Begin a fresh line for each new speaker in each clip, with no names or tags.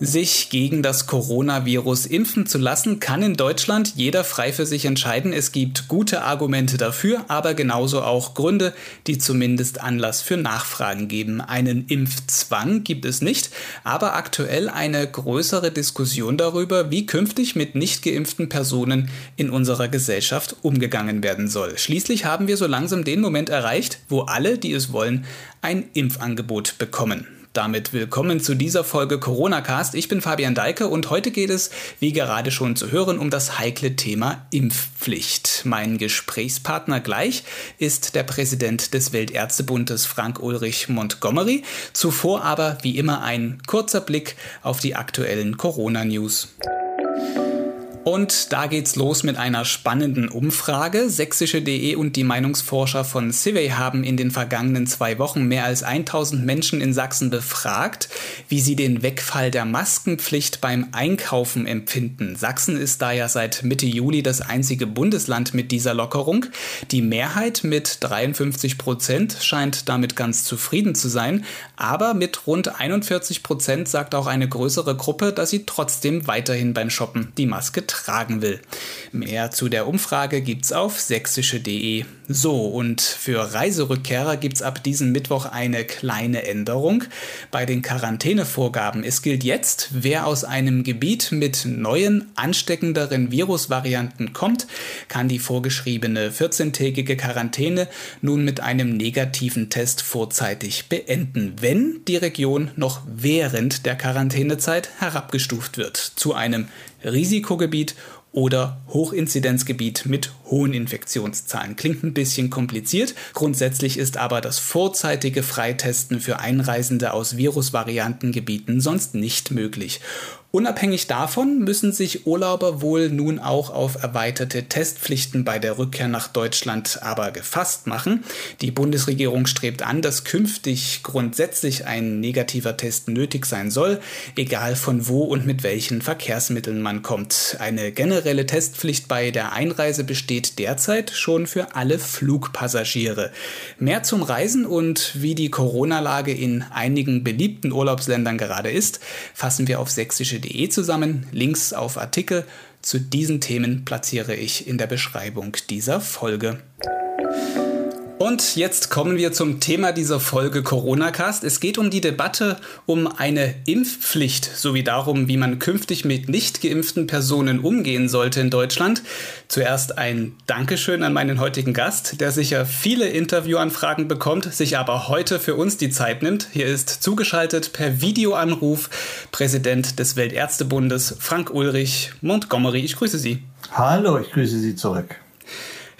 Sich gegen das Coronavirus impfen zu lassen, kann in Deutschland jeder frei für sich entscheiden. Es gibt gute Argumente dafür, aber genauso auch Gründe, die zumindest Anlass für Nachfragen geben. Einen Impfzwang gibt es nicht, aber aktuell eine größere Diskussion darüber, wie künftig mit nicht geimpften Personen in unserer Gesellschaft umgegangen werden soll. Schließlich haben wir so langsam den Moment erreicht, wo alle, die es wollen, ein Impfangebot bekommen damit willkommen zu dieser Folge Corona Cast. Ich bin Fabian Deike und heute geht es, wie gerade schon zu hören, um das heikle Thema Impfpflicht. Mein Gesprächspartner gleich ist der Präsident des Weltärztebundes Frank Ulrich Montgomery. Zuvor aber wie immer ein kurzer Blick auf die aktuellen Corona-News. Und da geht's los mit einer spannenden Umfrage. Sächsische.de und die Meinungsforscher von Civey haben in den vergangenen zwei Wochen mehr als 1000 Menschen in Sachsen befragt, wie sie den Wegfall der Maskenpflicht beim Einkaufen empfinden. Sachsen ist da ja seit Mitte Juli das einzige Bundesland mit dieser Lockerung. Die Mehrheit mit 53 Prozent scheint damit ganz zufrieden zu sein, aber mit rund 41 Prozent sagt auch eine größere Gruppe, dass sie trotzdem weiterhin beim Shoppen die Maske tragen will. Mehr zu der Umfrage gibt's auf sächsische.de. So, und für Reiserückkehrer gibt's ab diesem Mittwoch eine kleine Änderung bei den Quarantänevorgaben. Es gilt jetzt, wer aus einem Gebiet mit neuen, ansteckenderen Virusvarianten kommt, kann die vorgeschriebene 14-tägige Quarantäne nun mit einem negativen Test vorzeitig beenden, wenn die Region noch während der Quarantänezeit herabgestuft wird zu einem Risikogebiet oder Hochinzidenzgebiet mit hohen Infektionszahlen. Klingt ein bisschen kompliziert. Grundsätzlich ist aber das vorzeitige Freitesten für Einreisende aus Virusvariantengebieten sonst nicht möglich. Unabhängig davon müssen sich Urlauber wohl nun auch auf erweiterte Testpflichten bei der Rückkehr nach Deutschland aber gefasst machen. Die Bundesregierung strebt an, dass künftig grundsätzlich ein negativer Test nötig sein soll, egal von wo und mit welchen Verkehrsmitteln man kommt. Eine generelle Testpflicht bei der Einreise besteht derzeit schon für alle Flugpassagiere. Mehr zum Reisen und wie die Corona-Lage in einigen beliebten Urlaubsländern gerade ist, fassen wir auf sächsische www.ftf.de zusammen. Links auf Artikel zu diesen Themen platziere ich in der Beschreibung dieser Folge. Und jetzt kommen wir zum Thema dieser Folge Corona-Cast. Es geht um die Debatte um eine Impfpflicht sowie darum, wie man künftig mit nicht geimpften Personen umgehen sollte in Deutschland. Zuerst ein Dankeschön an meinen heutigen Gast, der sicher viele Interviewanfragen bekommt, sich aber heute für uns die Zeit nimmt. Hier ist zugeschaltet per Videoanruf Präsident des Weltärztebundes Frank Ulrich Montgomery. Ich grüße Sie.
Hallo, ich grüße Sie zurück.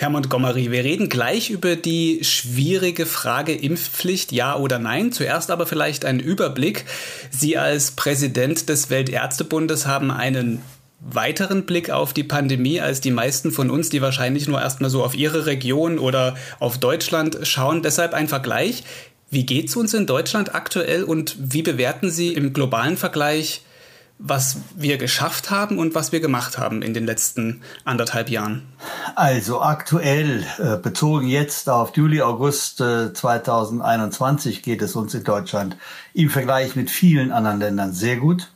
Herr Montgomery, wir reden gleich über die schwierige Frage Impfpflicht, ja oder nein. Zuerst aber vielleicht ein Überblick. Sie als Präsident des Weltärztebundes haben einen weiteren Blick auf die Pandemie als die meisten von uns, die wahrscheinlich nur erstmal so auf ihre Region oder auf Deutschland schauen. Deshalb ein Vergleich. Wie geht es uns in Deutschland aktuell und wie bewerten Sie im globalen Vergleich was wir geschafft haben und was wir gemacht haben in den letzten anderthalb Jahren?
Also aktuell, äh, bezogen jetzt auf Juli, August äh, 2021 geht es uns in Deutschland im Vergleich mit vielen anderen Ländern sehr gut.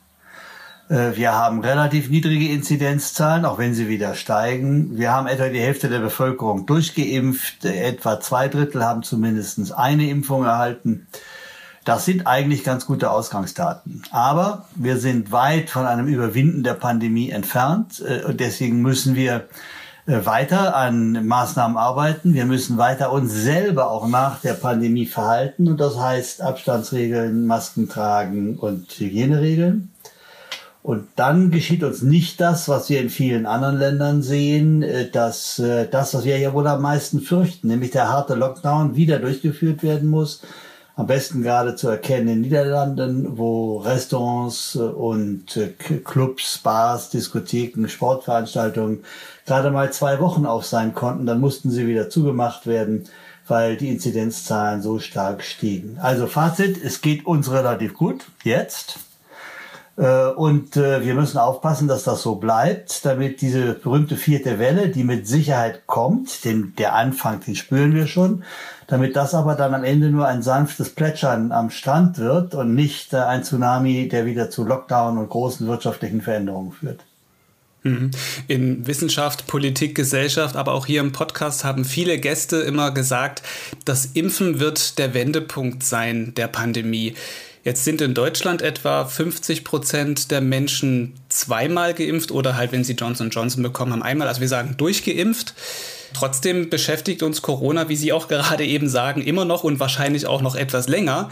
Äh, wir haben relativ niedrige Inzidenzzahlen, auch wenn sie wieder steigen. Wir haben etwa die Hälfte der Bevölkerung durchgeimpft. Etwa zwei Drittel haben zumindest eine Impfung erhalten. Das sind eigentlich ganz gute Ausgangsdaten. Aber wir sind weit von einem Überwinden der Pandemie entfernt. Äh, und deswegen müssen wir äh, weiter an Maßnahmen arbeiten. Wir müssen weiter uns selber auch nach der Pandemie verhalten. Und das heißt Abstandsregeln, Masken tragen und Hygieneregeln. Und dann geschieht uns nicht das, was wir in vielen anderen Ländern sehen, äh, dass das, was wir ja wohl am meisten fürchten, nämlich der harte Lockdown wieder durchgeführt werden muss am besten gerade zu erkennen in den Niederlanden, wo Restaurants und äh, Clubs, Bars, Diskotheken, Sportveranstaltungen gerade mal zwei Wochen auf sein konnten. Dann mussten sie wieder zugemacht werden, weil die Inzidenzzahlen so stark stiegen. Also Fazit, es geht uns relativ gut jetzt. Äh, und äh, wir müssen aufpassen, dass das so bleibt, damit diese berühmte vierte Welle, die mit Sicherheit kommt, den, der Anfang, den spüren wir schon, damit das aber dann am Ende nur ein sanftes Plätschern am Strand wird und nicht äh, ein Tsunami, der wieder zu Lockdown und großen wirtschaftlichen Veränderungen führt.
Mhm. In Wissenschaft, Politik, Gesellschaft, aber auch hier im Podcast haben viele Gäste immer gesagt, das Impfen wird der Wendepunkt sein der Pandemie. Jetzt sind in Deutschland etwa 50 Prozent der Menschen zweimal geimpft oder halt, wenn sie Johnson Johnson bekommen haben, einmal. Also wir sagen durchgeimpft. Trotzdem beschäftigt uns Corona, wie Sie auch gerade eben sagen, immer noch und wahrscheinlich auch noch etwas länger.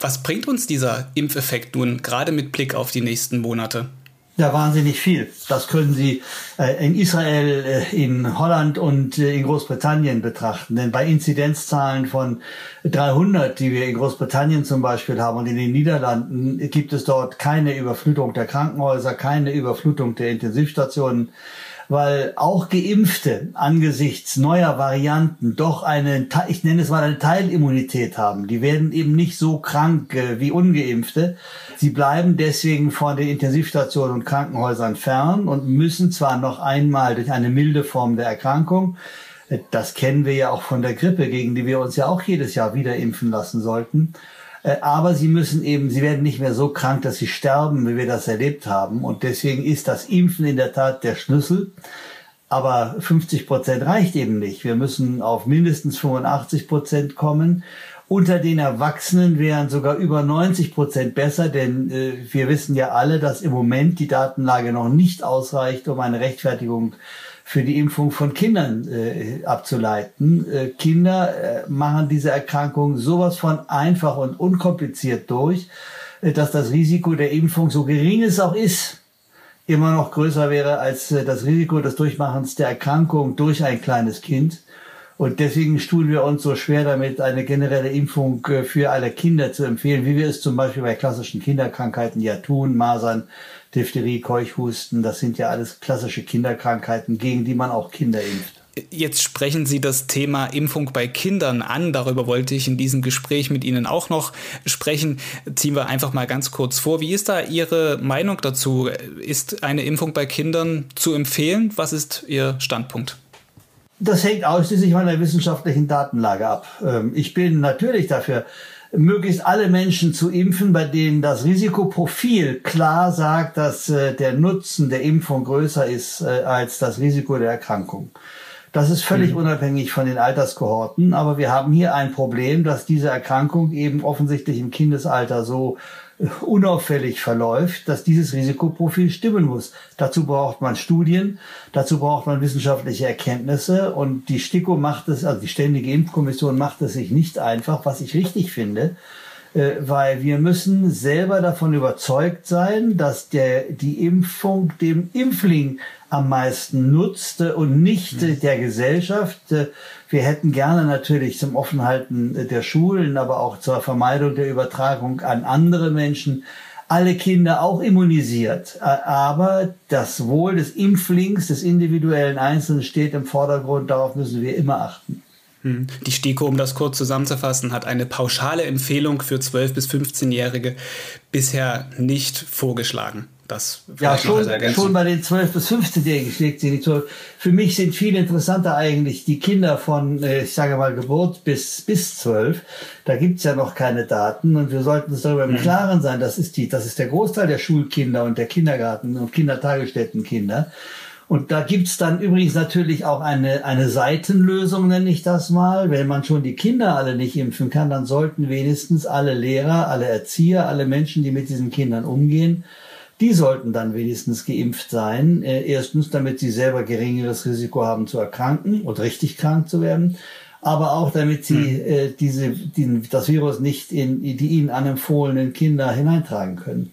Was bringt uns dieser Impfeffekt nun, gerade mit Blick auf die nächsten Monate?
Ja, wahnsinnig viel. Das können Sie äh, in Israel, äh, in Holland und äh, in Großbritannien betrachten. Denn bei Inzidenzzahlen von 300, die wir in Großbritannien zum Beispiel haben und in den Niederlanden, gibt es dort keine Überflutung der Krankenhäuser, keine Überflutung der Intensivstationen weil auch Geimpfte angesichts neuer Varianten doch eine, ich nenne es mal eine Teilimmunität haben. Die werden eben nicht so krank äh, wie ungeimpfte. Sie bleiben deswegen von den Intensivstationen und Krankenhäusern fern und müssen zwar noch einmal durch eine milde Form der Erkrankung das kennen wir ja auch von der Grippe, gegen die wir uns ja auch jedes Jahr wieder impfen lassen sollten. Äh, aber sie müssen eben, sie werden nicht mehr so krank, dass sie sterben, wie wir das erlebt haben. Und deswegen ist das Impfen in der Tat der Schlüssel. Aber 50 Prozent reicht eben nicht. Wir müssen auf mindestens 85 Prozent kommen. Unter den Erwachsenen wären sogar über 90 Prozent besser, denn äh, wir wissen ja alle, dass im Moment die Datenlage noch nicht ausreicht, um eine Rechtfertigung für die Impfung von Kindern äh, abzuleiten. Äh, Kinder äh, machen diese Erkrankung sowas von einfach und unkompliziert durch, äh, dass das Risiko der Impfung, so gering es auch ist, immer noch größer wäre als äh, das Risiko des Durchmachens der Erkrankung durch ein kleines Kind. Und deswegen tun wir uns so schwer damit, eine generelle Impfung äh, für alle Kinder zu empfehlen, wie wir es zum Beispiel bei klassischen Kinderkrankheiten ja tun, Masern, Diphtherie, Keuchhusten, das sind ja alles klassische Kinderkrankheiten, gegen die man auch Kinder impft.
Jetzt sprechen Sie das Thema Impfung bei Kindern an. Darüber wollte ich in diesem Gespräch mit Ihnen auch noch sprechen. Ziehen wir einfach mal ganz kurz vor. Wie ist da Ihre Meinung dazu? Ist eine Impfung bei Kindern zu empfehlen? Was ist Ihr Standpunkt?
Das hängt ausschließlich von der wissenschaftlichen Datenlage ab. Ähm, ich bin natürlich dafür, möglichst alle Menschen zu impfen, bei denen das Risikoprofil klar sagt, dass äh, der Nutzen der Impfung größer ist äh, als das Risiko der Erkrankung. Das ist völlig mhm. unabhängig von den Alterskohorten, aber wir haben hier ein Problem, dass diese Erkrankung eben offensichtlich im Kindesalter so unauffällig verläuft, dass dieses Risikoprofil stimmen muss. Dazu braucht man Studien, dazu braucht man wissenschaftliche Erkenntnisse und die STIKO macht es, also die Ständige Impfkommission macht es sich nicht einfach, was ich richtig finde, äh, weil wir müssen selber davon überzeugt sein, dass der, die Impfung dem Impfling am meisten nutzte und nicht mhm. der Gesellschaft. Wir hätten gerne natürlich zum Offenhalten der Schulen, aber auch zur Vermeidung der Übertragung an andere Menschen alle Kinder auch immunisiert. Aber das Wohl des Impflings, des individuellen Einzelnen steht im Vordergrund. Darauf müssen wir immer achten.
Mhm. Die STIKO, um das kurz zusammenzufassen, hat eine pauschale Empfehlung für 12- bis 15-Jährige bisher nicht vorgeschlagen. Das
ja, schon, schon bei den 12- bis 15-Jährigen schlägt sie nicht so. Für mich sind viel interessanter eigentlich die Kinder von, äh, ich sage mal, Geburt bis, bis 12. Da gibt's ja noch keine Daten und wir sollten uns darüber im mhm. Klaren sein, das ist, die, das ist der Großteil der Schulkinder und der Kindergarten- und Kindertagesstättenkinder. Und da gibt's dann übrigens natürlich auch eine, eine Seitenlösung, nenne ich das mal. Wenn man schon die Kinder alle nicht impfen kann, dann sollten wenigstens alle Lehrer, alle Erzieher, alle Menschen, die mit diesen Kindern umgehen, die sollten dann wenigstens geimpft sein. Äh, erstens, damit sie selber geringeres Risiko haben zu erkranken und richtig krank zu werden. Aber auch damit sie hm. äh, diese, die, das Virus nicht in die ihnen anempfohlenen Kinder hineintragen können.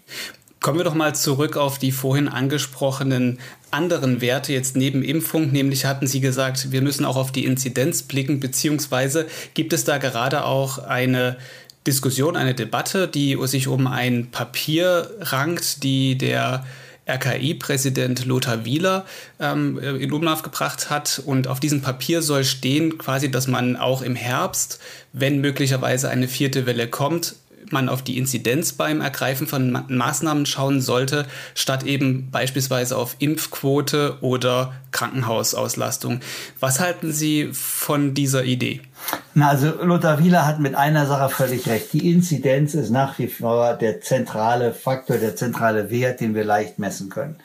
Kommen wir doch mal zurück auf die vorhin angesprochenen anderen Werte jetzt neben Impfung, nämlich hatten Sie gesagt, wir müssen auch auf die Inzidenz blicken, beziehungsweise gibt es da gerade auch eine Diskussion, eine Debatte, die sich um ein Papier rankt, die der RKI-Präsident Lothar Wieler ähm, in Umlauf gebracht hat. Und auf diesem Papier soll stehen quasi, dass man auch im Herbst, wenn möglicherweise eine vierte Welle kommt, man auf die Inzidenz beim Ergreifen von Ma Maßnahmen schauen sollte, statt eben beispielsweise auf Impfquote oder Krankenhausauslastung. Was halten Sie von dieser Idee?
Na, also Lothar Wieler hat mit einer Sache völlig recht. Die Inzidenz ist nach wie vor der zentrale Faktor, der zentrale Wert, den wir leicht messen können.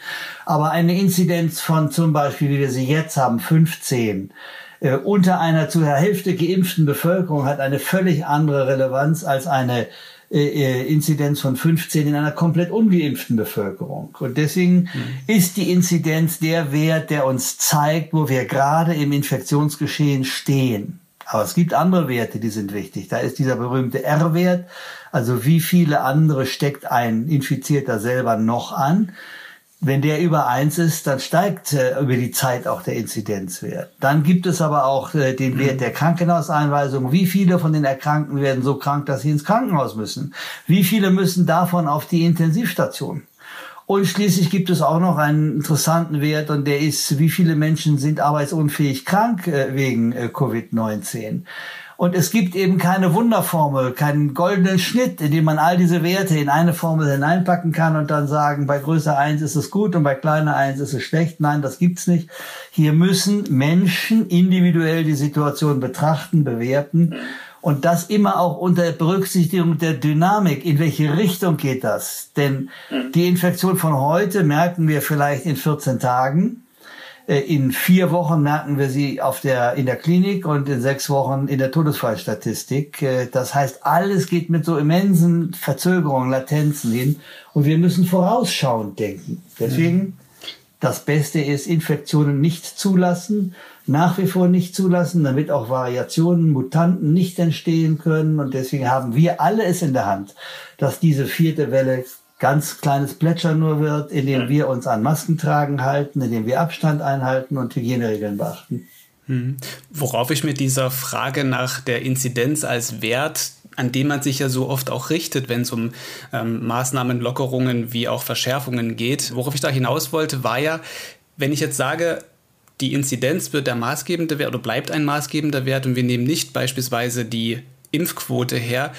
Aber eine Inzidenz von zum Beispiel, wie wir sie jetzt haben, 15, äh, unter einer zur Hälfte geimpften Bevölkerung hat eine völlig andere Relevanz als eine äh, äh Inzidenz von 15 in einer komplett ungeimpften Bevölkerung. Und deswegen mhm. ist die Inzidenz der Wert, der uns zeigt, wo wir gerade im Infektionsgeschehen stehen. Aber es gibt andere Werte, die sind wichtig. Da ist dieser berühmte R-Wert, also wie viele andere steckt ein Infizierter selber noch an. Wenn der über eins ist, dann steigt äh, über die Zeit auch der Inzidenzwert. Dann gibt es aber auch äh, den Wert mhm. der Krankenhauseinweisung. Wie viele von den Erkrankten werden so krank, dass sie ins Krankenhaus müssen? Wie viele müssen davon auf die Intensivstation? Und schließlich gibt es auch noch einen interessanten Wert und der ist, wie viele Menschen sind arbeitsunfähig krank äh, wegen äh, Covid-19. Und es gibt eben keine Wunderformel, keinen goldenen Schnitt, in dem man all diese Werte in eine Formel hineinpacken kann und dann sagen, bei Größe 1 ist es gut und bei kleiner 1 ist es schlecht. Nein, das gibt's nicht. Hier müssen Menschen individuell die Situation betrachten, bewerten und das immer auch unter Berücksichtigung der Dynamik. In welche Richtung geht das? Denn mhm. die Infektion von heute merken wir vielleicht in 14 Tagen. Äh, in vier Wochen merken wir sie auf der, in der Klinik und in sechs Wochen in der Todesfallstatistik. Äh, das heißt, alles geht mit so immensen Verzögerungen, Latenzen hin. Und wir müssen vorausschauend denken. Deswegen, mhm. Das Beste ist, Infektionen nicht zulassen, nach wie vor nicht zulassen, damit auch Variationen, Mutanten nicht entstehen können. Und deswegen haben wir alle es in der Hand, dass diese vierte Welle ganz kleines Plätschern nur wird, indem wir uns an Maskentragen halten, indem wir Abstand einhalten und Hygieneregeln beachten.
Hm. Worauf ich mit dieser Frage nach der Inzidenz als Wert an dem man sich ja so oft auch richtet, wenn es um ähm, Maßnahmen, Lockerungen wie auch Verschärfungen geht. Worauf ich da hinaus wollte, war ja, wenn ich jetzt sage, die Inzidenz wird der maßgebende Wert oder bleibt ein maßgebender Wert und wir nehmen nicht beispielsweise die Impfquote her,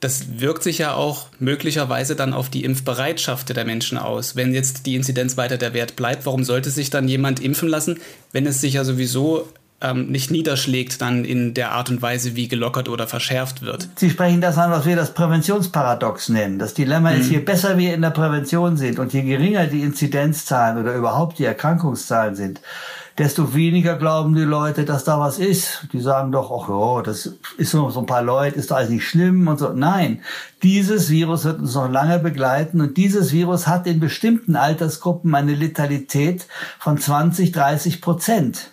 das wirkt sich ja auch möglicherweise dann auf die Impfbereitschaft der Menschen aus. Wenn jetzt die Inzidenz weiter der Wert bleibt, warum sollte sich dann jemand impfen lassen, wenn es sich ja sowieso ähm, nicht niederschlägt dann in der Art und Weise, wie gelockert oder verschärft wird.
Sie sprechen das an, was wir das Präventionsparadox nennen. Das Dilemma mhm. ist, je besser wir in der Prävention sind und je geringer die Inzidenzzahlen oder überhaupt die Erkrankungszahlen sind, desto weniger glauben die Leute, dass da was ist. Die sagen doch, ach ja, das ist nur so ein paar Leute, ist doch alles nicht schlimm und so. Nein, dieses Virus wird uns noch lange begleiten und dieses Virus hat in bestimmten Altersgruppen eine Letalität von 20, 30 Prozent.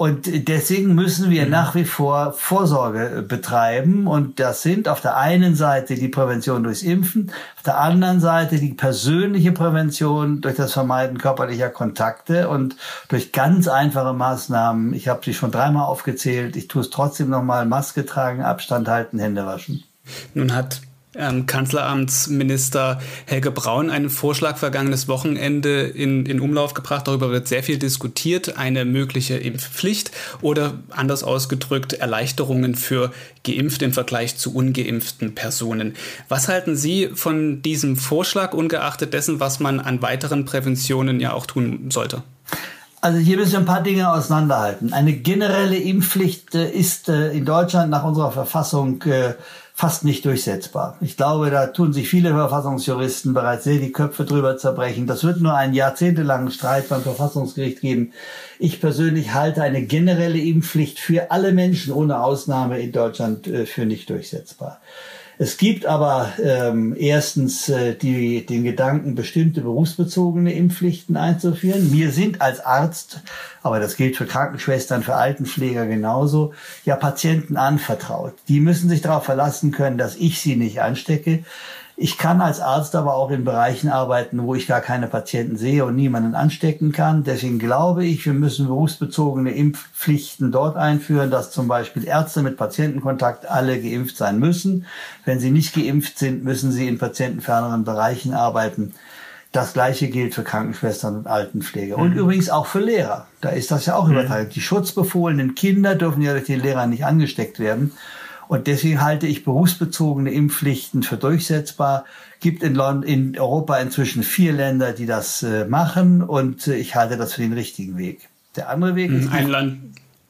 Und deswegen müssen wir mhm. nach wie vor Vorsorge betreiben. Und das sind auf der einen Seite die Prävention durchs Impfen, auf der anderen Seite die persönliche Prävention durch das Vermeiden körperlicher Kontakte und durch ganz einfache Maßnahmen. Ich habe sie schon dreimal aufgezählt. Ich tue es trotzdem nochmal. Maske tragen, Abstand halten, Hände waschen.
Nun hat ähm, Kanzleramtsminister Helge Braun einen Vorschlag vergangenes Wochenende in, in Umlauf gebracht. Darüber wird sehr viel diskutiert. Eine mögliche Impfpflicht oder anders ausgedrückt Erleichterungen für Geimpfte im Vergleich zu ungeimpften Personen. Was halten Sie von diesem Vorschlag, ungeachtet dessen, was man an weiteren Präventionen ja auch tun sollte?
Also hier müssen wir ein paar Dinge auseinanderhalten. Eine generelle Impfpflicht äh, ist äh, in Deutschland nach unserer Verfassung äh, fast nicht durchsetzbar. Ich glaube, da tun sich viele Verfassungsjuristen bereits sehr die Köpfe drüber zerbrechen. Das wird nur einen jahrzehntelangen Streit beim Verfassungsgericht geben. Ich persönlich halte eine generelle Impfpflicht für alle Menschen ohne Ausnahme in Deutschland äh, für nicht durchsetzbar. Es gibt aber ähm, erstens äh, die, den Gedanken, bestimmte berufsbezogene Impfpflichten einzuführen. Wir sind als Arzt, aber das gilt für Krankenschwestern, für Altenpfleger genauso, ja Patienten anvertraut. Die müssen sich darauf verlassen können, dass ich sie nicht anstecke. Ich kann als Arzt aber auch in Bereichen arbeiten, wo ich gar keine Patienten sehe und niemanden anstecken kann. Deswegen glaube ich, wir müssen berufsbezogene Impfpflichten dort einführen, dass zum Beispiel Ärzte mit Patientenkontakt alle geimpft sein müssen. Wenn sie nicht geimpft sind, müssen sie in patientenferneren Bereichen arbeiten. Das Gleiche gilt für Krankenschwestern und Altenpfleger. Und mhm. übrigens auch für Lehrer. Da ist das ja auch mhm. übertragen. Die schutzbefohlenen Kinder dürfen ja durch die Lehrer nicht angesteckt werden. Und deswegen halte ich berufsbezogene Impfpflichten für durchsetzbar. Gibt in, London, in Europa inzwischen vier Länder, die das äh, machen und äh, ich halte das für den richtigen Weg. Der andere Weg
ist. Ein Land,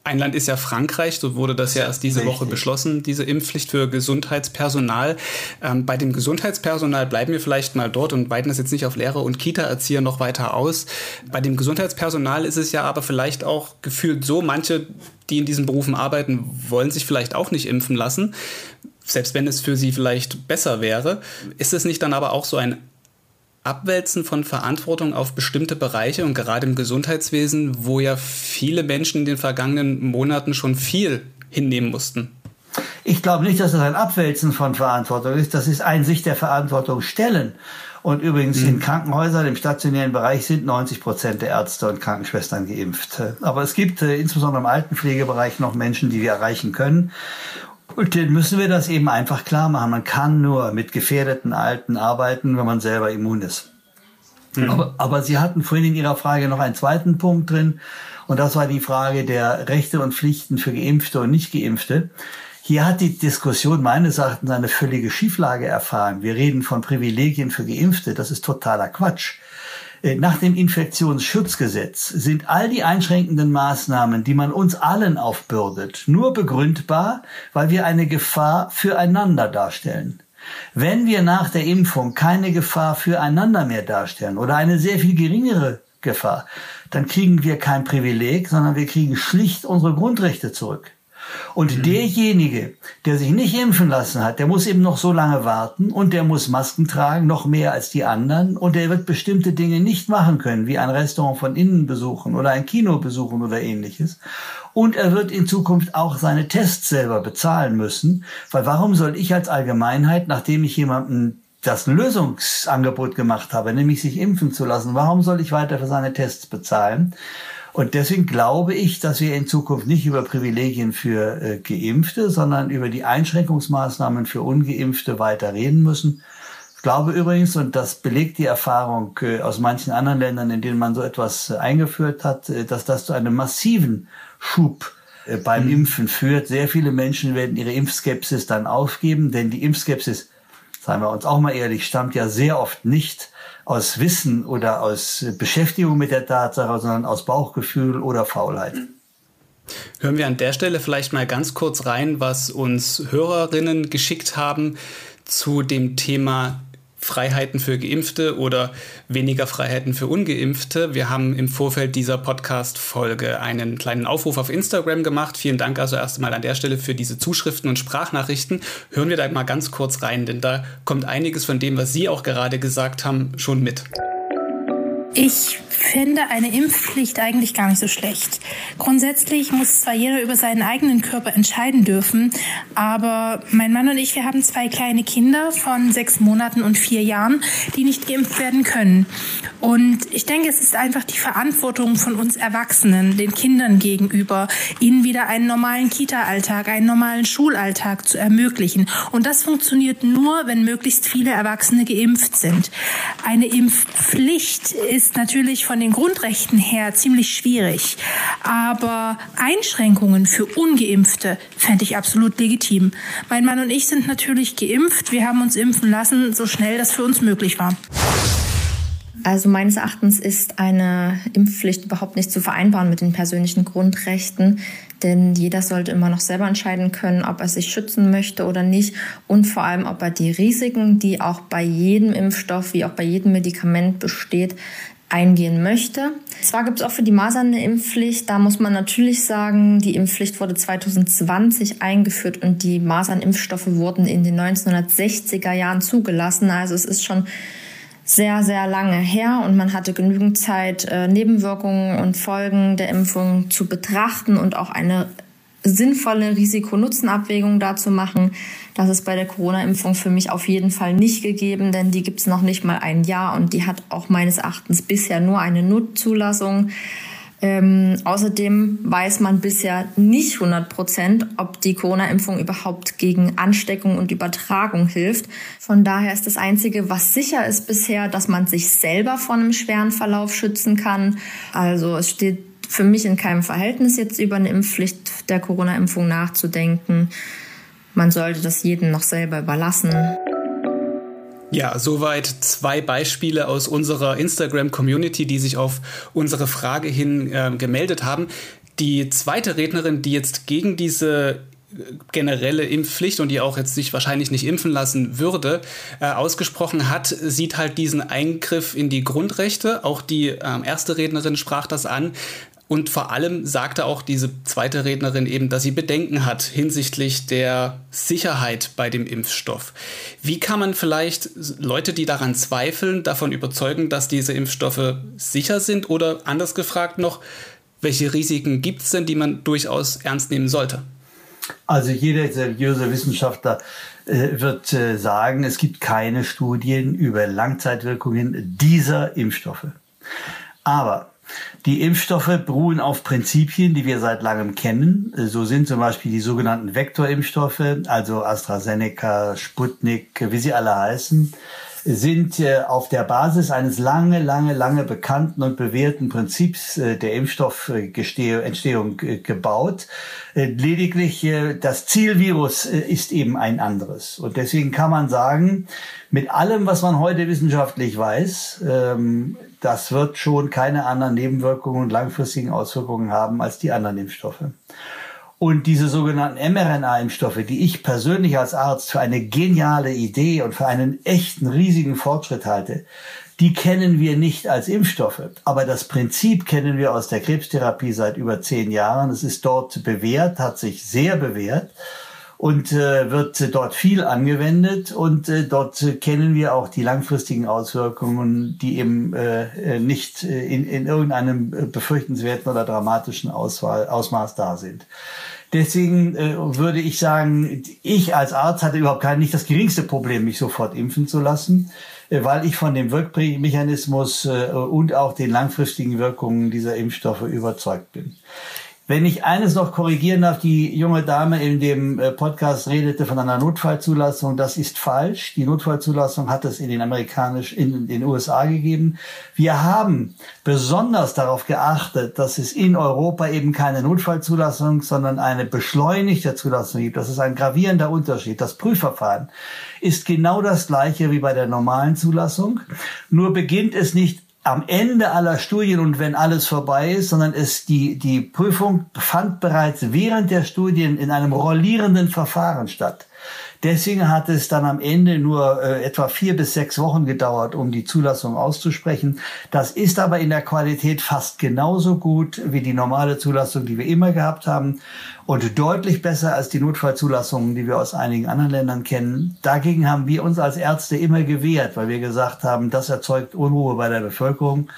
ein Land ist ja Frankreich, so wurde das ja erst diese. Woche beschlossen, diese Impfpflicht für Gesundheitspersonal. Ähm, bei dem Gesundheitspersonal bleiben wir vielleicht mal dort und weiten das jetzt nicht auf Lehrer und Kita-Erzieher noch weiter aus. Bei dem Gesundheitspersonal ist es ja aber vielleicht auch gefühlt so, manche, die in diesen Berufen arbeiten, wollen sich vielleicht auch nicht impfen lassen selbst wenn es für sie vielleicht besser wäre. Ist es nicht dann aber auch so ein Abwälzen von Verantwortung auf bestimmte Bereiche und gerade im Gesundheitswesen, wo ja viele Menschen in den vergangenen Monaten schon viel hinnehmen mussten.
Ich glaube nicht, dass das ein Abwälzen von Verantwortung ist. Das ist ein sich der Verantwortung stellen. Und übrigens mhm. in Krankenhäusern im stationären Bereich sind 90 Prozent der Ärzte und Krankenschwestern geimpft. Aber es gibt äh, insbesondere im Altenpflegebereich noch Menschen, die wir erreichen können. Und denen müssen wir das eben einfach klar machen. Man kann nur mit gefährdeten Alten arbeiten, wenn man selber immun ist. Mhm. Aber, aber Sie hatten vorhin in Ihrer Frage noch einen zweiten Punkt drin. Und das war die Frage der Rechte und Pflichten für Geimpfte und Nicht-Geimpfte. Hier hat die Diskussion meines Erachtens eine völlige Schieflage erfahren. Wir reden von Privilegien für Geimpfte. Das ist totaler Quatsch. Äh, nach dem Infektionsschutzgesetz sind all die einschränkenden Maßnahmen, die man uns allen aufbürdet, nur begründbar, weil wir eine Gefahr füreinander darstellen. Wenn wir nach der Impfung keine Gefahr füreinander mehr darstellen oder eine sehr viel geringere Gefahr, dann kriegen wir kein Privileg, sondern wir kriegen schlicht unsere Grundrechte zurück. Und mhm. derjenige, der sich nicht impfen lassen hat, der muss eben noch so lange warten und der muss Masken tragen, noch mehr als die anderen. Und der wird bestimmte Dinge nicht machen können, wie ein Restaurant von innen besuchen oder ein Kino besuchen oder ähnliches. Und er wird in Zukunft auch seine Tests selber bezahlen müssen. Weil warum soll ich als Allgemeinheit, nachdem ich jemanden das Lösungsangebot gemacht habe, nämlich sich impfen zu lassen, warum soll ich weiter für seine Tests bezahlen? Und deswegen glaube ich, dass wir in Zukunft nicht über Privilegien für äh, Geimpfte, sondern über die Einschränkungsmaßnahmen für Ungeimpfte weiter reden müssen. Ich glaube übrigens, und das belegt die Erfahrung äh, aus manchen anderen Ländern, in denen man so etwas äh, eingeführt hat, äh, dass das zu einem massiven Schub äh, beim mhm. Impfen führt. Sehr viele Menschen werden ihre Impfskepsis dann aufgeben, denn die Impfskepsis, seien wir uns auch mal ehrlich, stammt ja sehr oft nicht aus Wissen oder aus Beschäftigung mit der Tatsache, sondern aus Bauchgefühl oder Faulheit.
Hören wir an der Stelle vielleicht mal ganz kurz rein, was uns Hörerinnen geschickt haben zu dem Thema Freiheiten für Geimpfte oder weniger Freiheiten für Ungeimpfte. Wir haben im Vorfeld dieser Podcast-Folge einen kleinen Aufruf auf Instagram gemacht. Vielen Dank also erst einmal an der Stelle für diese Zuschriften und Sprachnachrichten. Hören wir da mal ganz kurz rein, denn da kommt einiges von dem, was Sie auch gerade gesagt haben, schon mit.
Ich finde eine Impfpflicht eigentlich gar nicht so schlecht. Grundsätzlich muss zwar jeder über seinen eigenen Körper entscheiden dürfen, aber mein Mann und ich, wir haben zwei kleine Kinder von sechs Monaten und vier Jahren, die nicht geimpft werden können. Und ich denke, es ist einfach die Verantwortung von uns Erwachsenen, den Kindern gegenüber, ihnen wieder einen normalen Kita-Alltag, einen normalen Schulalltag zu ermöglichen. Und das funktioniert nur, wenn möglichst viele Erwachsene geimpft sind. Eine Impfpflicht ist natürlich von den Grundrechten her ziemlich schwierig. Aber Einschränkungen für Ungeimpfte fände ich absolut legitim. Mein Mann und ich sind natürlich geimpft. Wir haben uns impfen lassen, so schnell das für uns möglich war.
Also meines Erachtens ist eine Impfpflicht überhaupt nicht zu vereinbaren mit den persönlichen Grundrechten, denn jeder sollte immer noch selber entscheiden können, ob er sich schützen möchte oder nicht und vor allem, ob er die Risiken, die auch bei jedem Impfstoff wie auch bei jedem Medikament besteht, eingehen möchte. Zwar gibt es auch für die Masern eine Impfpflicht. Da muss man natürlich sagen, die Impfpflicht wurde 2020 eingeführt und die Masernimpfstoffe wurden in den 1960er Jahren zugelassen. Also es ist schon sehr, sehr lange her und man hatte genügend Zeit, äh, Nebenwirkungen und Folgen der Impfung zu betrachten und auch eine sinnvolle Risiko-Nutzen-Abwägung dazu machen. Das ist bei der Corona-Impfung für mich auf jeden Fall nicht gegeben, denn die gibt es noch nicht mal ein Jahr und die hat auch meines Erachtens bisher nur eine Nutzulassung. Ähm, außerdem weiß man bisher nicht 100 Prozent, ob die Corona-Impfung überhaupt gegen Ansteckung und Übertragung hilft. Von daher ist das Einzige, was sicher ist bisher, dass man sich selber vor einem schweren Verlauf schützen kann. Also es steht für mich in keinem Verhältnis jetzt über eine Impfpflicht der Corona-Impfung nachzudenken. Man sollte das jedem noch selber überlassen.
Ja, soweit zwei Beispiele aus unserer Instagram-Community, die sich auf unsere Frage hin äh, gemeldet haben. Die zweite Rednerin, die jetzt gegen diese generelle Impfpflicht und die auch jetzt sich wahrscheinlich nicht impfen lassen würde, äh, ausgesprochen hat, sieht halt diesen Eingriff in die Grundrechte. Auch die äh, erste Rednerin sprach das an. Und vor allem sagte auch diese zweite Rednerin eben, dass sie Bedenken hat hinsichtlich der Sicherheit bei dem Impfstoff. Wie kann man vielleicht Leute, die daran zweifeln, davon überzeugen, dass diese Impfstoffe sicher sind? Oder anders gefragt noch, welche Risiken gibt es denn, die man durchaus ernst nehmen sollte?
Also jeder seriöse Wissenschaftler äh, wird äh, sagen, es gibt keine Studien über Langzeitwirkungen dieser Impfstoffe. Aber die Impfstoffe beruhen auf Prinzipien, die wir seit langem kennen. So sind zum Beispiel die sogenannten Vektorimpfstoffe, also AstraZeneca, Sputnik, wie sie alle heißen, sind äh, auf der Basis eines lange, lange, lange bekannten und bewährten Prinzips äh, der Impfstoffentstehung äh, gebaut. Lediglich das Zielvirus ist eben ein anderes. Und deswegen kann man sagen, mit allem, was man heute wissenschaftlich weiß, ähm, das wird schon keine anderen Nebenwirkungen und langfristigen Auswirkungen haben als die anderen Impfstoffe. Und diese sogenannten mRNA-Impfstoffe, die ich persönlich als Arzt für eine geniale Idee und für einen echten riesigen Fortschritt halte, die kennen wir nicht als Impfstoffe. Aber das Prinzip kennen wir aus der Krebstherapie seit über zehn Jahren. Es ist dort bewährt, hat sich sehr bewährt und äh, wird dort viel angewendet und äh, dort kennen wir auch die langfristigen Auswirkungen, die eben äh, nicht in, in irgendeinem befürchtenswerten oder dramatischen Auswahl, Ausmaß da sind. Deswegen äh, würde ich sagen, ich als Arzt hatte überhaupt kein, nicht das geringste Problem, mich sofort impfen zu lassen, äh, weil ich von dem Wirkmechanismus äh, und auch den langfristigen Wirkungen dieser Impfstoffe überzeugt bin. Wenn ich eines noch korrigieren darf, die junge Dame in dem äh, Podcast redete von einer Notfallzulassung. Das ist falsch. Die Notfallzulassung hat es in den amerikanischen, in den USA gegeben. Wir haben besonders darauf geachtet, dass es in Europa eben keine Notfallzulassung, sondern eine beschleunigte Zulassung gibt. Das ist ein gravierender Unterschied. Das Prüfverfahren ist genau das gleiche wie bei der normalen Zulassung. Nur beginnt es nicht am Ende aller Studien und wenn alles vorbei ist, sondern es die, die Prüfung fand bereits während der Studien in einem rollierenden Verfahren statt. Deswegen hat es dann am Ende nur äh, etwa vier bis sechs Wochen gedauert, um die Zulassung auszusprechen. Das ist aber in der Qualität fast genauso gut wie die normale Zulassung, die wir immer gehabt haben und deutlich besser als die Notfallzulassungen, die wir aus einigen anderen Ländern kennen. Dagegen haben wir uns als Ärzte immer gewehrt, weil wir gesagt haben, das erzeugt Unruhe bei der Bevölkerung.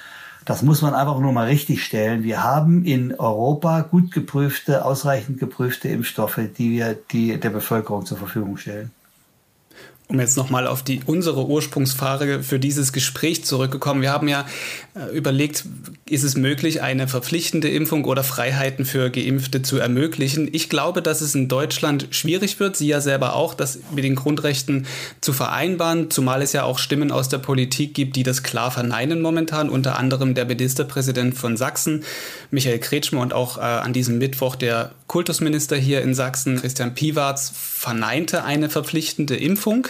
Das muss man einfach nur mal richtig stellen. Wir haben in Europa gut geprüfte, ausreichend geprüfte Impfstoffe, die wir die der Bevölkerung zur Verfügung stellen
um jetzt nochmal auf die unsere Ursprungsfrage für dieses Gespräch zurückgekommen. Wir haben ja äh, überlegt, ist es möglich, eine verpflichtende Impfung oder Freiheiten für Geimpfte zu ermöglichen? Ich glaube, dass es in Deutschland schwierig wird, Sie ja selber auch, das mit den Grundrechten zu vereinbaren, zumal es ja auch Stimmen aus der Politik gibt, die das klar verneinen momentan, unter anderem der Ministerpräsident von Sachsen, Michael Kretschmer und auch äh, an diesem Mittwoch der Kultusminister hier in Sachsen, Christian Piwarz, verneinte eine verpflichtende Impfung.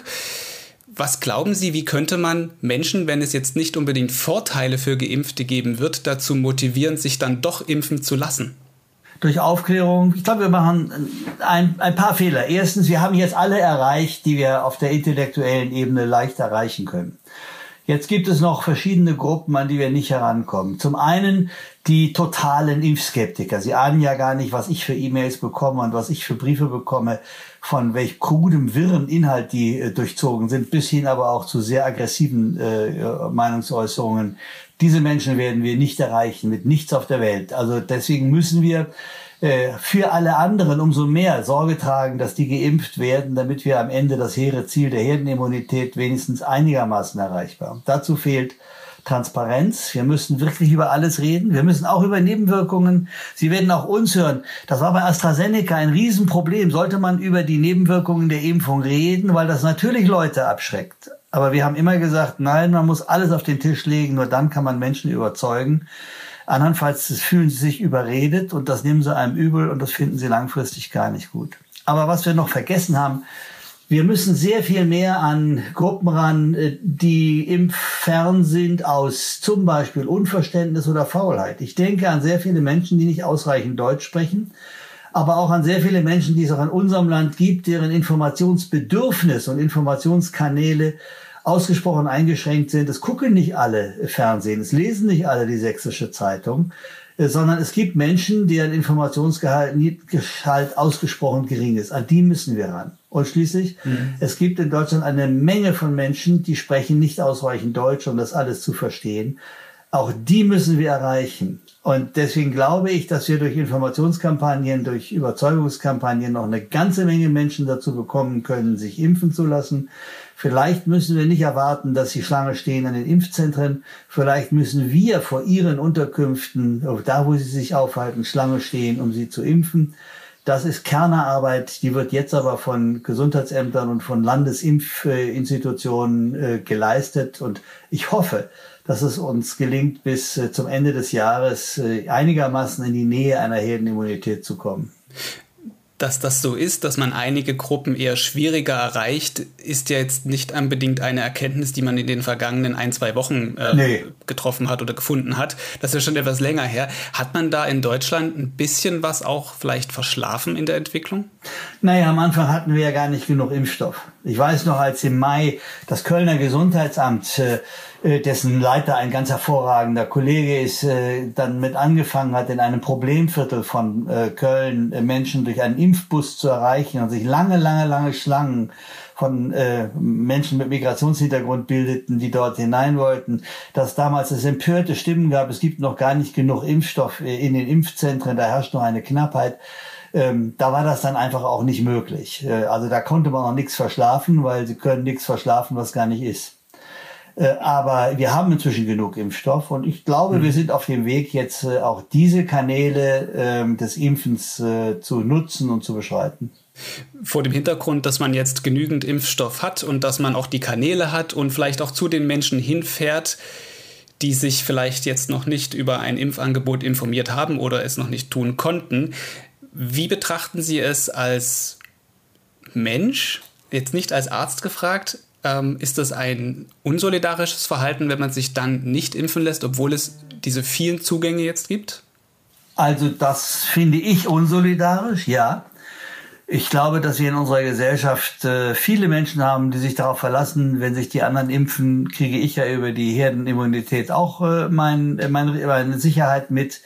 Was glauben Sie, wie könnte man Menschen, wenn es jetzt nicht unbedingt Vorteile für Geimpfte geben wird, dazu motivieren, sich dann doch impfen zu lassen?
Durch Aufklärung. Ich glaube, wir machen ein, ein paar Fehler. Erstens, wir haben jetzt alle erreicht, die wir auf der intellektuellen Ebene leicht erreichen können. Jetzt gibt es noch verschiedene Gruppen, an die wir nicht herankommen. Zum einen die totalen Impfskeptiker. Sie ahnen ja gar nicht, was ich für E-Mails bekomme und was ich für Briefe bekomme, von welch krudem, wirren Inhalt die äh, durchzogen sind, bis hin aber auch zu sehr aggressiven äh, Meinungsäußerungen. Diese Menschen werden wir nicht erreichen mit nichts auf der Welt. Also deswegen müssen wir für alle anderen umso mehr Sorge tragen, dass die geimpft werden, damit wir am Ende das hehre Ziel der Herdenimmunität wenigstens einigermaßen erreichbar. Dazu fehlt Transparenz. Wir müssen wirklich über alles reden. Wir müssen auch über Nebenwirkungen. Sie werden auch uns hören. Das war bei AstraZeneca ein Riesenproblem. Sollte man über die Nebenwirkungen der Impfung reden, weil das natürlich Leute abschreckt. Aber wir haben immer gesagt, nein, man muss alles auf den Tisch legen. Nur dann kann man Menschen überzeugen. Andernfalls fühlen sie sich überredet und das nehmen sie einem übel und das finden sie langfristig gar nicht gut. Aber was wir noch vergessen haben, wir müssen sehr viel mehr an Gruppen ran, äh, die im Fern sind aus zum Beispiel Unverständnis oder Faulheit. Ich denke an sehr viele Menschen, die nicht ausreichend Deutsch sprechen, aber auch an sehr viele Menschen, die es auch in unserem Land gibt, deren Informationsbedürfnis und Informationskanäle ausgesprochen eingeschränkt sind. Es gucken nicht alle Fernsehen, es lesen nicht alle die sächsische Zeitung. Äh, sondern es gibt Menschen, deren Informationsgehalt ausgesprochen gering ist. An die müssen wir ran. Und schließlich, mhm. es gibt in Deutschland eine Menge von Menschen, die sprechen nicht ausreichend Deutsch, um das alles zu verstehen. Auch die müssen wir erreichen. Und deswegen glaube ich, dass wir durch Informationskampagnen, durch Überzeugungskampagnen noch eine ganze Menge Menschen dazu bekommen können, sich impfen zu lassen. Vielleicht müssen wir nicht erwarten, dass sie Schlange stehen an den Impfzentren. Vielleicht müssen wir vor ihren Unterkünften, da wo sie sich aufhalten, Schlange stehen, um sie zu impfen. Das ist Kernerarbeit, die wird jetzt aber von Gesundheitsämtern und von Landesimpfinstitutionen äh, geleistet. Und ich hoffe, dass es uns gelingt, bis äh, zum Ende des Jahres äh, einigermaßen in die Nähe einer Herdenimmunität zu kommen
dass das so ist, dass man einige Gruppen eher schwieriger erreicht, ist ja jetzt nicht unbedingt eine Erkenntnis, die man in den vergangenen ein, zwei Wochen äh, nee. getroffen hat oder gefunden hat. Das ist ja schon etwas länger her. Hat man da in Deutschland ein bisschen was auch vielleicht verschlafen in der Entwicklung?
Naja, am Anfang hatten wir ja gar nicht genug Impfstoff. Ich weiß noch, als im Mai das Kölner Gesundheitsamt äh, dessen Leiter ein ganz hervorragender Kollege ist, äh, dann mit angefangen hat, in einem Problemviertel von äh, Köln Menschen durch einen Impfbus zu erreichen und sich lange, lange, lange Schlangen von äh, Menschen mit Migrationshintergrund bildeten, die dort hinein wollten, dass damals es empörte Stimmen gab, es gibt noch gar nicht genug Impfstoff in den Impfzentren, da herrscht noch eine Knappheit. Ähm, da war das dann einfach auch nicht möglich. Äh, also da konnte man auch nichts verschlafen, weil sie können nichts verschlafen, was gar nicht ist. Äh, aber wir haben inzwischen genug Impfstoff und ich glaube, mhm. wir sind auf dem Weg, jetzt äh, auch diese Kanäle ähm, des Impfens äh, zu nutzen und zu beschreiten.
Vor dem Hintergrund, dass man jetzt genügend Impfstoff hat und dass man auch die Kanäle hat und vielleicht auch zu den Menschen hinfährt, die sich vielleicht jetzt noch nicht über ein Impfangebot informiert haben oder es noch nicht tun konnten. Wie betrachten Sie es als Mensch, jetzt nicht als Arzt gefragt, ähm, ist das ein unsolidarisches Verhalten, wenn man sich dann nicht impfen lässt, obwohl es diese vielen Zugänge jetzt gibt?
Also das finde ich unsolidarisch, ja. Ich glaube, dass wir in unserer Gesellschaft äh, viele Menschen haben, die sich darauf verlassen, wenn sich die anderen impfen, kriege ich ja über die Herdenimmunität auch äh, mein, äh, meine, meine Sicherheit mit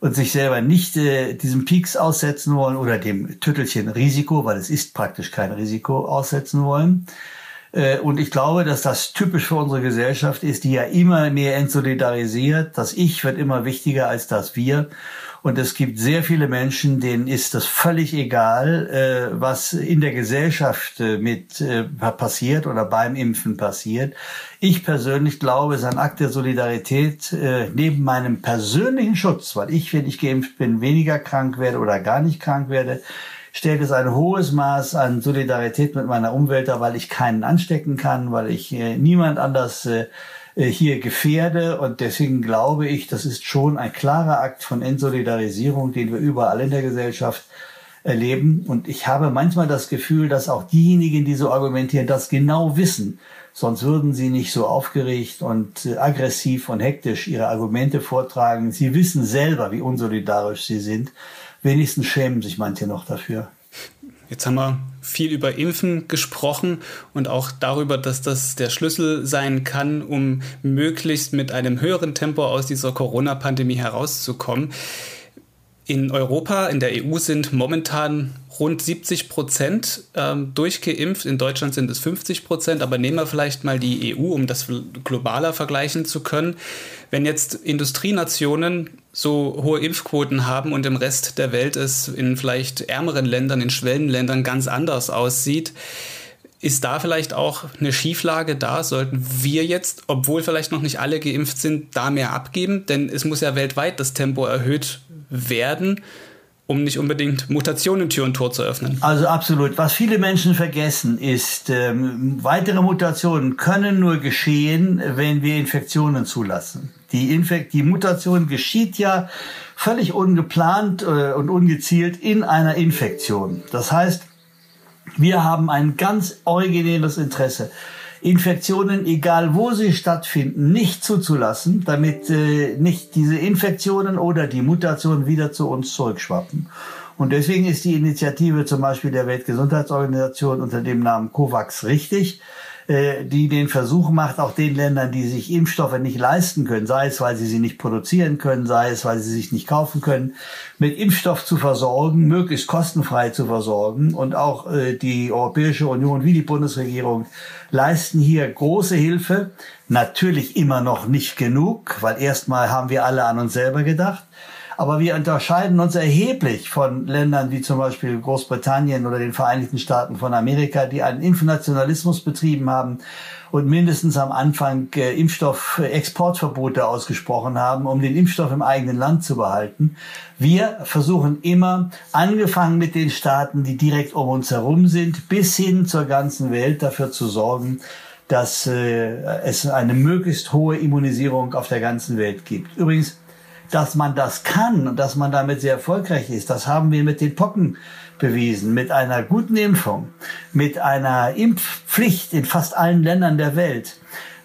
und sich selber nicht äh, diesem Peaks aussetzen wollen oder dem Tüttelchen Risiko, weil es ist praktisch kein Risiko, aussetzen wollen. Äh, und ich glaube, dass das typisch für unsere Gesellschaft ist, die ja immer mehr entsolidarisiert. Das Ich wird immer wichtiger als das Wir. Und es gibt sehr viele Menschen, denen ist das völlig egal, äh, was in der Gesellschaft äh, mit passiert oder beim Impfen passiert. Ich persönlich glaube, es ist ein Akt der Solidarität neben meinem persönlichen Schutz, weil ich, wenn ich geimpft bin, weniger krank werde oder gar nicht krank werde, stellt es ein hohes Maß an Solidarität mit meiner Umwelt dar, weil ich keinen anstecken kann, weil ich äh, niemand anders äh, äh, hier gefährde. Und deswegen glaube ich, das ist schon ein klarer Akt von Entsolidarisierung, den wir überall in der Gesellschaft erleben. Und ich habe manchmal das Gefühl, dass auch diejenigen, die so argumentieren, das genau wissen. Sonst würden sie nicht so aufgeregt und äh, aggressiv und hektisch ihre Argumente vortragen. Sie wissen selber, wie unsolidarisch sie sind wenigstens schämen sich manche noch dafür.
Jetzt haben wir viel über Impfen gesprochen und auch darüber, dass das der Schlüssel sein kann, um möglichst mit einem höheren Tempo aus dieser Corona-Pandemie herauszukommen. In Europa, in der EU sind momentan rund 70 Prozent ähm, durchgeimpft. In Deutschland sind es 50 Prozent. Aber nehmen wir vielleicht mal die EU, um das globaler vergleichen zu können. Wenn jetzt Industrienationen so hohe Impfquoten haben und im Rest der Welt es in vielleicht ärmeren Ländern, in Schwellenländern ganz anders aussieht, ist da vielleicht auch eine Schieflage da? Sollten wir jetzt, obwohl vielleicht noch nicht alle geimpft sind, da mehr abgeben? Denn es muss ja weltweit das Tempo erhöht werden, um nicht unbedingt Mutationen Tür und Tor zu öffnen.
Also absolut. Was viele Menschen vergessen ist, ähm, weitere Mutationen können nur geschehen, wenn wir Infektionen zulassen. Die, Infekt die Mutation geschieht ja völlig ungeplant äh, und ungezielt in einer Infektion. Das heißt, wir haben ein ganz originäres Interesse, Infektionen, egal wo sie stattfinden, nicht zuzulassen, damit äh, nicht diese Infektionen oder die Mutationen wieder zu uns zurückschwappen. Und deswegen ist die Initiative zum Beispiel der Weltgesundheitsorganisation unter dem Namen COVAX richtig. Äh, die den Versuch macht, auch den Ländern, die sich Impfstoffe nicht leisten können, sei es, weil sie sie nicht produzieren können, sei es, weil sie sich nicht kaufen können, mit Impfstoff zu versorgen, möglichst kostenfrei zu versorgen. Und auch äh, die Europäische Union wie die Bundesregierung leisten hier große Hilfe. Natürlich immer noch nicht genug, weil erstmal haben wir alle an uns selber gedacht. Aber wir unterscheiden uns erheblich von Ländern wie zum Beispiel Großbritannien oder den Vereinigten Staaten von Amerika, die einen Impfnationalismus betrieben haben und mindestens am Anfang äh, Impfstoffexportverbote ausgesprochen haben, um den Impfstoff im eigenen Land zu behalten. Wir versuchen immer, angefangen mit den Staaten, die direkt um uns herum sind, bis hin zur ganzen Welt dafür zu sorgen, dass äh, es eine möglichst hohe Immunisierung auf der ganzen Welt gibt. Übrigens, dass man das kann und dass man damit sehr erfolgreich ist, das haben wir mit den Pocken bewiesen, mit einer guten Impfung, mit einer Impfpflicht in fast allen Ländern der Welt,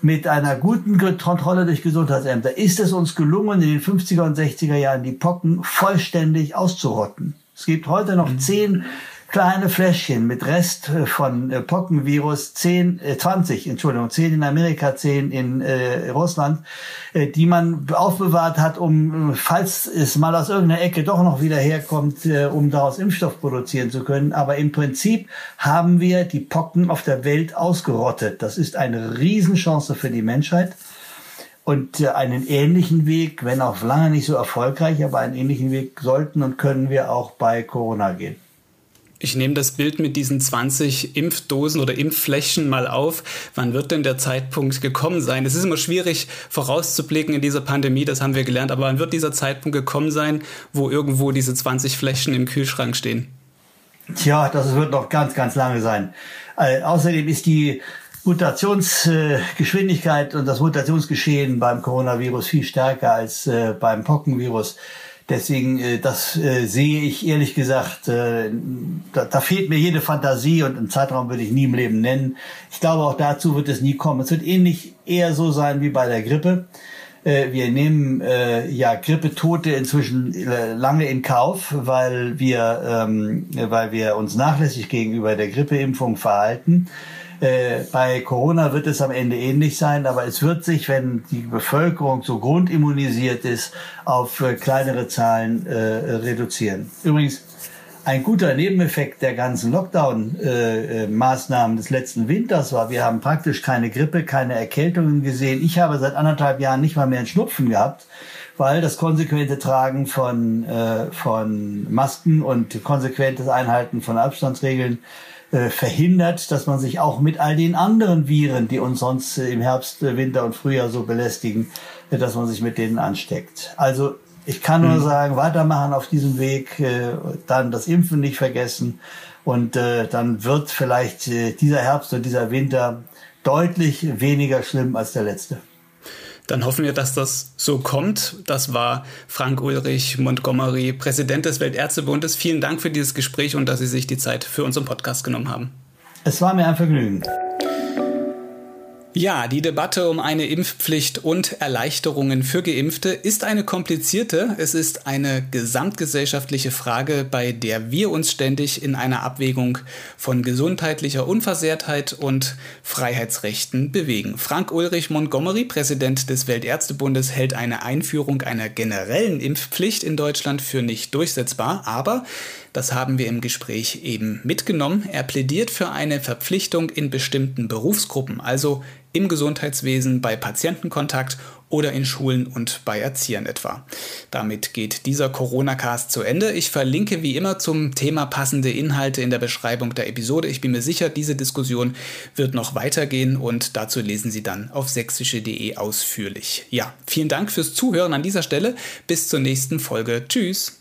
mit einer guten Kontrolle durch Gesundheitsämter ist es uns gelungen, in den 50er und 60er Jahren die Pocken vollständig auszurotten. Es gibt heute noch mhm. zehn kleine Fläschchen mit Rest äh, von äh, Pockenvirus, 10, äh, 20, Entschuldigung, 10 in Amerika, 10 in äh, Russland, äh, die man aufbewahrt hat, um, äh, falls es mal aus irgendeiner Ecke doch noch wieder herkommt, äh, um daraus Impfstoff produzieren zu können. Aber im Prinzip haben wir die Pocken auf der Welt ausgerottet. Das ist eine Riesenchance für die Menschheit. Und äh, einen ähnlichen Weg, wenn auch lange nicht so erfolgreich, aber einen ähnlichen Weg sollten und können wir auch bei Corona gehen.
Ich nehme das Bild mit diesen 20 Impfdosen oder Impfflächen mal auf. Wann wird denn der Zeitpunkt gekommen sein? Es ist immer schwierig vorauszublicken in dieser Pandemie, das haben wir gelernt, aber wann wird dieser Zeitpunkt gekommen sein, wo irgendwo diese 20 Flächen im Kühlschrank stehen?
Tja, das wird noch ganz, ganz lange sein. Äh, außerdem ist die Mutationsgeschwindigkeit äh, und das Mutationsgeschehen beim Coronavirus viel stärker als äh, beim Pockenvirus. Deswegen, äh, das äh, sehe ich ehrlich gesagt, äh, da, da fehlt mir jede Fantasie und einen Zeitraum würde ich nie im Leben nennen. Ich glaube, auch dazu wird es nie kommen. Es wird ähnlich eher so sein wie bei der Grippe. Äh, wir nehmen äh, ja Grippetote inzwischen äh, lange in Kauf, weil wir, ähm, weil wir uns nachlässig gegenüber der Grippeimpfung verhalten. Äh, bei Corona wird es am Ende ähnlich sein, aber es wird sich, wenn die Bevölkerung so grundimmunisiert ist, auf äh, kleinere Zahlen äh, reduzieren. Übrigens, ein guter Nebeneffekt der ganzen Lockdown-Maßnahmen des letzten Winters war, wir haben praktisch keine Grippe, keine Erkältungen gesehen. Ich habe seit anderthalb Jahren nicht mal mehr einen Schnupfen gehabt, weil das konsequente Tragen von, äh, von Masken und konsequentes Einhalten von Abstandsregeln äh, verhindert, dass man sich auch mit all den anderen Viren, die uns sonst äh, im Herbst, äh, Winter und Frühjahr so belästigen, dass man sich mit denen ansteckt. Also ich kann nur mhm. sagen, weitermachen auf diesem Weg, dann das Impfen nicht vergessen und dann wird vielleicht dieser Herbst und dieser Winter deutlich weniger schlimm als der letzte.
Dann hoffen wir, dass das so kommt. Das war Frank Ulrich Montgomery, Präsident des Weltärztebundes. Vielen Dank für dieses Gespräch und dass Sie sich die Zeit für unseren Podcast genommen haben.
Es war mir ein Vergnügen.
Ja, die Debatte um eine Impfpflicht und Erleichterungen für Geimpfte ist eine komplizierte. Es ist eine gesamtgesellschaftliche Frage, bei der wir uns ständig in einer Abwägung von gesundheitlicher Unversehrtheit und Freiheitsrechten bewegen. Frank Ulrich Montgomery, Präsident des Weltärztebundes, hält eine Einführung einer generellen Impfpflicht in Deutschland für nicht durchsetzbar, aber das haben wir im Gespräch eben mitgenommen. Er plädiert für eine Verpflichtung in bestimmten Berufsgruppen, also im Gesundheitswesen, bei Patientenkontakt oder in Schulen und bei Erziehern etwa. Damit geht dieser Corona-Cast zu Ende. Ich verlinke wie immer zum Thema passende Inhalte in der Beschreibung der Episode. Ich bin mir sicher, diese Diskussion wird noch weitergehen und dazu lesen Sie dann auf sächsische.de ausführlich. Ja, vielen Dank fürs Zuhören an dieser Stelle. Bis zur nächsten Folge. Tschüss.